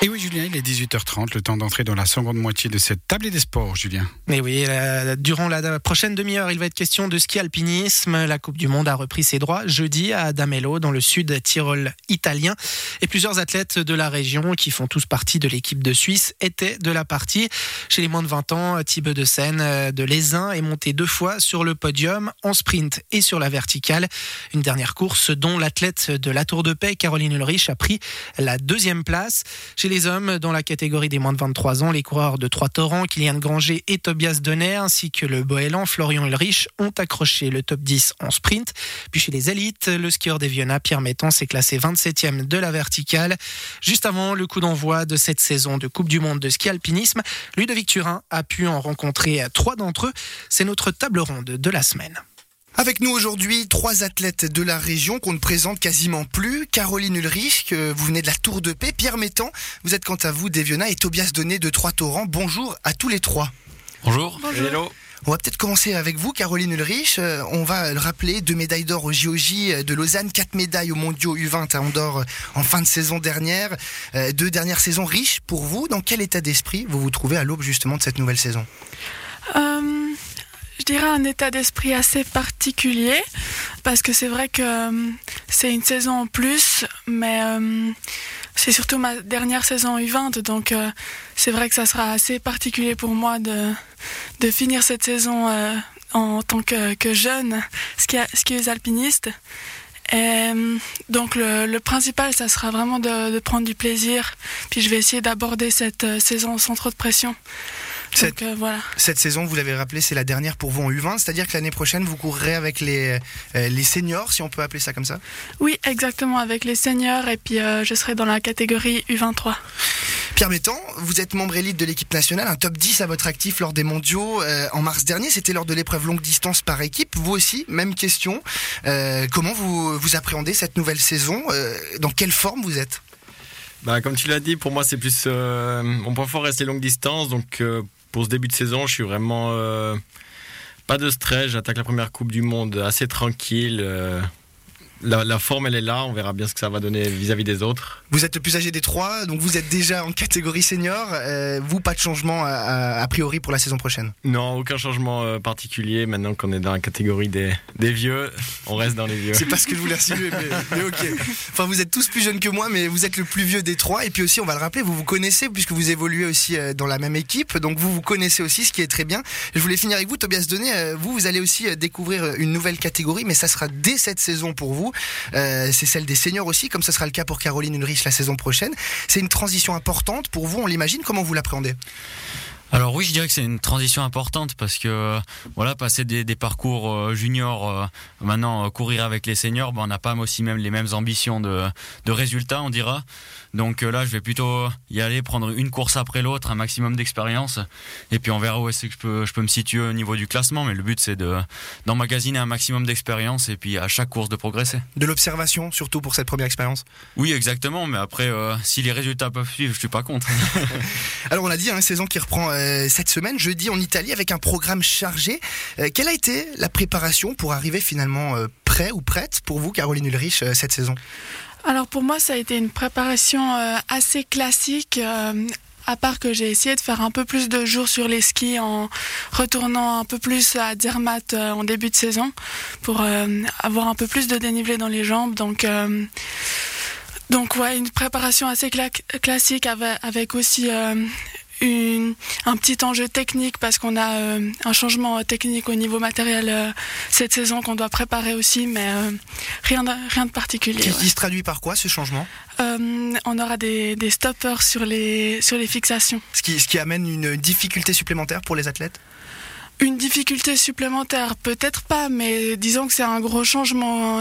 Et oui, Julien, il est 18h30, le temps d'entrer dans la seconde moitié de cette table des sports, Julien. Mais oui, durant la prochaine demi-heure, il va être question de ski alpinisme. La Coupe du Monde a repris ses droits jeudi à Damello, dans le sud Tyrol italien. Et plusieurs athlètes de la région, qui font tous partie de l'équipe de Suisse, étaient de la partie. Chez les moins de 20 ans, Thibaut de Seine de Lézin est monté deux fois sur le podium, en sprint et sur la verticale. Une dernière course dont l'athlète de la Tour de Paix, Caroline Ulrich, a pris la deuxième place. Les hommes, dans la catégorie des moins de 23 ans, les coureurs de Trois-Torrents, Kylian Granger et Tobias Donner, ainsi que le Boélan Florian Ulrich, ont accroché le top 10 en sprint. Puis chez les élites, le skieur des Viona, Pierre Metton, s'est classé 27e de la verticale. Juste avant le coup d'envoi de cette saison de Coupe du Monde de ski alpinisme, Ludovic Turin a pu en rencontrer trois d'entre eux. C'est notre table ronde de la semaine. Avec nous aujourd'hui, trois athlètes de la région qu'on ne présente quasiment plus. Caroline Ulrich, vous venez de la Tour de Paix. Pierre Mettan, vous êtes quant à vous d'Eviona et Tobias Donné de Trois-Torrents. Bonjour à tous les trois. Bonjour. Bonjour. On va peut-être commencer avec vous, Caroline Ulrich. Euh, on va le rappeler, deux médailles d'or au JOJ de Lausanne, quatre médailles aux mondiaux U20 à Andorre en fin de saison dernière. Euh, deux dernières saisons riches pour vous. Dans quel état d'esprit vous vous trouvez à l'aube justement de cette nouvelle saison? Euh, dirais un état d'esprit assez particulier parce que c'est vrai que euh, c'est une saison en plus, mais euh, c'est surtout ma dernière saison U20, donc euh, c'est vrai que ça sera assez particulier pour moi de, finir cette saison en tant que, que jeune skieuse alpiniste. Donc le, principal, ça sera vraiment de, prendre du plaisir. Puis je vais essayer d'aborder cette saison sans trop de pression. Cette, euh, voilà. cette saison, vous l'avez rappelé, c'est la dernière pour vous en U20, c'est-à-dire que l'année prochaine, vous courrez avec les, euh, les seniors, si on peut appeler ça comme ça? Oui, exactement, avec les seniors, et puis euh, je serai dans la catégorie U23. Pierre Métan, vous êtes membre élite de l'équipe nationale, un top 10 à votre actif lors des mondiaux en mars dernier. C'était lors de l'épreuve longue distance par équipe. Vous aussi, même question. comment vous, vous appréhendez cette nouvelle saison? Dans quelle forme vous êtes? Bah, Comme tu l'as dit, pour moi, c'est plus. mon point fort reste les longues distances. Donc, pour ce début de saison, je suis vraiment euh, pas de stress. J'attaque la première Coupe du Monde assez tranquille. La, forme, elle est là. On verra bien ce que ça va donner vis-à-vis des autres. Vous êtes le plus âgé des trois, donc vous êtes déjà en catégorie senior. Euh, vous, pas de changement a, priori pour la saison prochaine? Non, aucun changement euh, particulier. Maintenant qu'on est dans la catégorie des, des, vieux, on reste dans les vieux. C'est pas ce que je voulais insinuer, mais, ok. Enfin, vous êtes tous plus jeunes que moi, mais vous êtes le plus vieux des trois. Et puis aussi, on va le rappeler, vous vous connaissez puisque vous évoluez aussi euh, dans la même équipe. Donc vous vous connaissez aussi, ce qui est très bien. Je voulais finir avec vous, Tobias Denet. Vous, vous allez aussi découvrir une nouvelle catégorie, mais ça sera dès cette saison pour vous. Euh, c'est celle des seniors aussi, comme ce sera le cas pour Caroline Ulrich la saison prochaine. C'est une transition importante pour vous, on l'imagine. Comment vous l'appréhendez? Alors oui, je dirais que c'est une transition importante parce que voilà, passer des, parcours euh, juniors, euh, maintenant courir avec les seniors, ben, on n'a pas aussi même les mêmes ambitions de, de résultats, on dira. Donc là, je vais plutôt y aller, prendre une course après l'autre, un maximum d'expérience, et puis on verra où est-ce que je peux, je peux me situer au niveau du classement. Mais le but, c'est de d'emmagasiner un maximum d'expérience et puis à chaque course de progresser. De l'observation, surtout pour cette première expérience? Oui, exactement. Mais après, si les résultats peuvent suivre, je suis pas contre. Alors on a dit, une hein, saison qui reprend euh, cette semaine, jeudi en Italie, avec un programme chargé. Euh, quelle a été la préparation pour arriver finalement euh, prêt ou prête pour vous, Caroline Ulrich, cette saison? Alors pour moi, ça a été une préparation assez classique. à part que j'ai essayé de faire un peu plus de jours sur les skis en retournant un peu plus à Zermatt en début de saison pour avoir un peu plus de dénivelé dans les jambes. Donc donc ouais, une préparation assez classique avec aussi un petit enjeu technique parce qu'on a euh, un changement technique au niveau matériel euh, cette saison qu'on doit préparer aussi, mais euh, rien, de, rien de particulier. Qui, se traduit par quoi ce changement? On aura des, des, stoppers sur les, sur les fixations. Ce qui, ce qui amène une difficulté supplémentaire pour les athlètes? Une difficulté supplémentaire, peut-être pas, mais disons que c'est un gros changement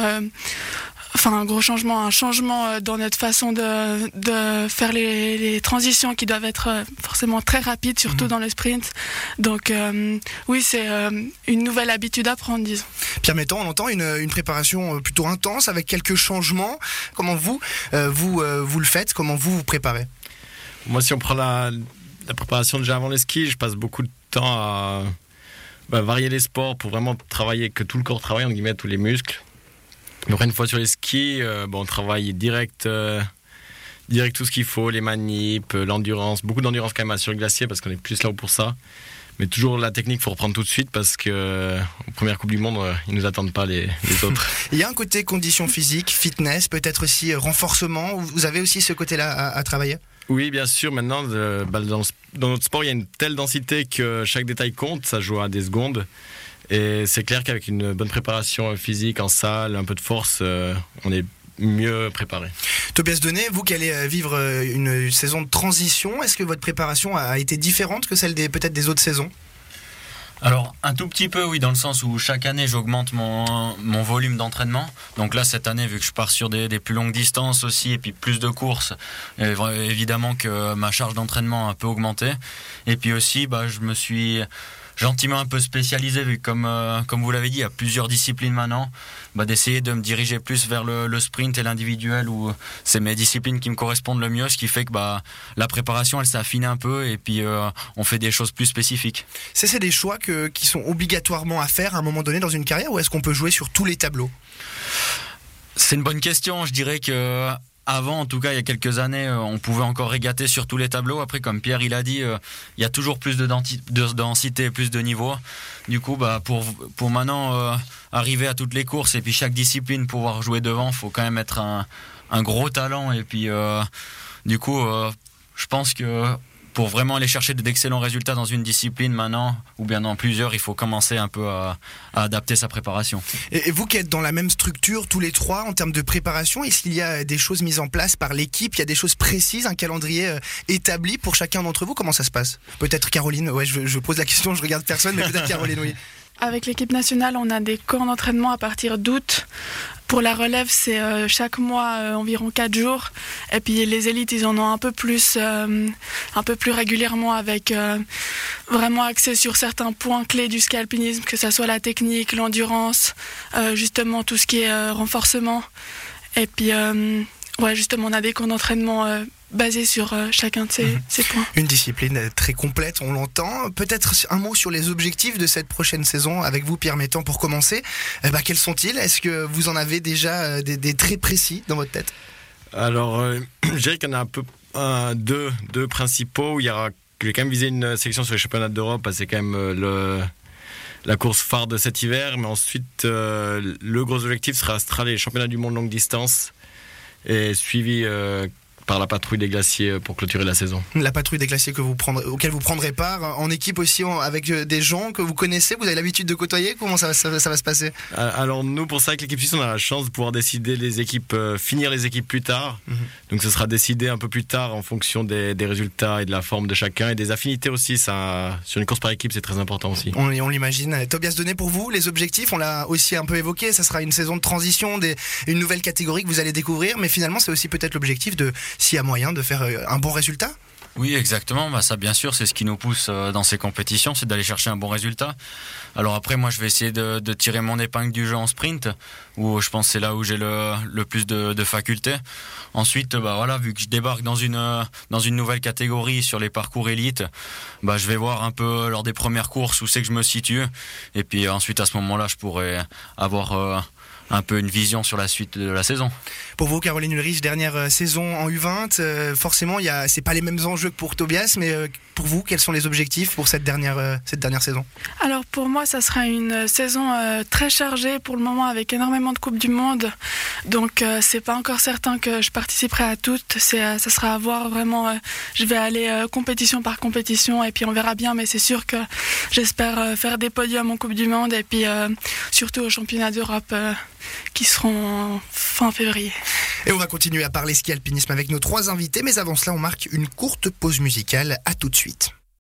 enfin un gros changement, un changement euh, dans notre façon de, de faire les, les, transitions qui doivent être euh, forcément très rapides, surtout mhm. dans le sprint. Donc euh, oui, c'est une nouvelle habitude à prendre, disons. Pierre Metton, on entend une, une, préparation plutôt intense avec quelques changements. Comment vous, vous, vous le faites? Comment vous vous préparez? Moi, si on prend la, la préparation déjà avant les skis, je passe beaucoup de temps à bah, varier les sports pour vraiment travailler, que tout le corps travaille, en guillemets, tous les muscles. Après, une fois sur les skis, euh, bon, on travaille direct, euh, direct tout ce qu'il faut, les manips, l'endurance, beaucoup d'endurance quand même sur le glacier parce qu'on est plus là pour ça. Mais toujours la technique, faut reprendre tout de suite parce que euh, aux premières Coupe du Monde, euh, ils nous attendent pas les, les autres. Il y a un côté condition physique, fitness, peut-être aussi euh, renforcement. Vous avez aussi ce côté-là à, à travailler? Oui, bien sûr. Maintenant, euh, bah, dans, dans notre sport, il y a une telle densité que chaque détail compte. Ça joue à des secondes. Et c'est clair qu'avec une bonne préparation physique en salle, un peu de force, euh, on est mieux préparé. Tobias Denet, vous qui allez euh, vivre euh, une saison de transition, est-ce que votre préparation a été différente que celle des peut-être des autres saisons? Alors, un tout petit peu, oui, dans le sens où chaque année, j'augmente mon, mon volume d'entraînement. Donc là, cette année, vu que je pars sur des, des plus longues distances aussi, et puis plus de courses, euh, évidemment que ma charge d'entraînement a un peu augmenté. Et puis aussi, bah, je me suis gentiment un peu spécialisé, vu comme, euh, comme vous l'avez dit, il y a plusieurs disciplines maintenant, bah, d'essayer de me diriger plus vers le, le sprint et l'individuel, où c'est mes disciplines qui me correspondent le mieux, ce qui fait que bah, la préparation, elle s'est affinée un peu, et puis euh, on fait des choses plus spécifiques. C'est c'est des choix que, qui sont obligatoirement à faire à un moment donné dans une carrière ou est-ce qu'on peut jouer sur tous les tableaux? C'est une bonne question. Je dirais que avant, en tout cas, il y a quelques années, euh, on pouvait encore régater sur tous les tableaux. Après, comme Pierre il a dit, euh, il y a toujours plus de, densité, plus de niveau. Du coup, bah, pour, pour maintenant euh, arriver à toutes les courses et puis chaque discipline pouvoir jouer devant, faut quand même être un, gros talent. Et puis, du coup, je pense que pour vraiment aller chercher d'excellents résultats dans une discipline maintenant, ou bien dans plusieurs, il faut commencer un peu à, à adapter sa préparation. et, et vous qui êtes dans la même structure tous les trois en termes de préparation, est-ce qu'il y a des choses mises en place par l'équipe? Il y a des choses précises, un calendrier euh, établi pour chacun d'entre vous? Comment ça se passe? Peut-être Caroline, ouais, je, je pose la question, je regarde personne, mais peut-être Caroline, oui. Avec l'équipe nationale, on a des camps d'entraînement à partir d'août. Pour la relève, c'est euh, chaque mois euh, environ 4 jours. Et puis les élites, ils en ont un peu plus, euh, un peu plus régulièrement avec vraiment axé sur certains points clés du ski alpinisme, que ce soit la technique, l'endurance, justement tout ce qui est renforcement. Et puis, ouais, justement, on a des camps d'entraînement basés sur euh, chacun de ces, Mhm. ces points. Une discipline euh, très complète, on l'entend. Peut-être un mot sur les objectifs de cette prochaine saison avec vous, Pierre Métan, pour commencer. Eh ben, quels sont-ils? Est-ce que vous en avez déjà euh, des, des très précis dans votre tête? Alors, euh, je dirais qu'il y en a un peu un, deux, deux principaux. Il y aura, je vais quand même viser une sélection sur les championnats d'Europe. parce que C'est quand même euh, le, la course phare de cet hiver. Mais ensuite, euh, le gros objectif sera, sera les championnats du monde longue distance et suivi euh, par la patrouille des glaciers euh, pour clôturer la saison. La patrouille des glaciers que vous prendrez, auquel vous prendrez part en équipe aussi avec euh, des gens que vous connaissez, vous avez l'habitude de côtoyer. Comment ça va, ça, va- ça va se passer? Euh, Alors nous, pour ça, avec l'équipe suisse, on a la chance de pouvoir décider les équipes, euh, finir les équipes plus tard. Mhm. Donc ce sera décidé un peu plus tard en fonction des, des résultats et de la forme de chacun et des affinités aussi. Ça, sur une course par équipe, c'est très important aussi. On, on l'imagine. Tobias Donné pour vous, les objectifs, on l'a aussi un peu évoqué. Ça sera une saison de transition, des, une nouvelle catégorie que vous allez découvrir. Mais finalement, c'est aussi peut-être l'objectif de, s'il y a moyen, de faire euh, un bon résultat. Oui, exactement. Bah, ça, bien sûr, c'est ce qui nous pousse euh, dans ces compétitions, c'est d'aller chercher un bon résultat. Alors après, moi, je vais essayer de, tirer mon épingle du jeu en sprint, où je pense c'est là où j'ai le, plus de, facultés. Ensuite, bah voilà, vu que je débarque dans une euh, dans une nouvelle catégorie sur les parcours élites, bah je vais voir un peu lors des premières courses où c'est que je me situe, et puis ensuite à ce moment-là, je pourrais avoir euh, un peu une vision sur la suite de la saison. Pour vous, Caroline Ulrich, dernière euh, saison en U20, euh, forcément, il y a, c'est pas les mêmes enjeux que pour Tobias, mais euh, pour vous, quels sont les objectifs pour cette dernière, euh, cette dernière saison? Alors pour moi, ça sera une saison euh, très chargée pour le moment avec énormément de coupes du monde. Donc euh, c'est pas encore certain que je participerai à toutes. C'est, euh, ça sera à voir vraiment. euh, je vais aller euh, compétition par compétition et puis on verra bien. Mais c'est sûr que j'espère euh, faire des podiums en Coupe du Monde et puis euh, surtout aux championnats d'Europe euh, qui seront fin février. Et on va continuer à parler ski alpinisme avec nos trois invités, mais avant cela, on marque une courte pause musicale. À tout de suite.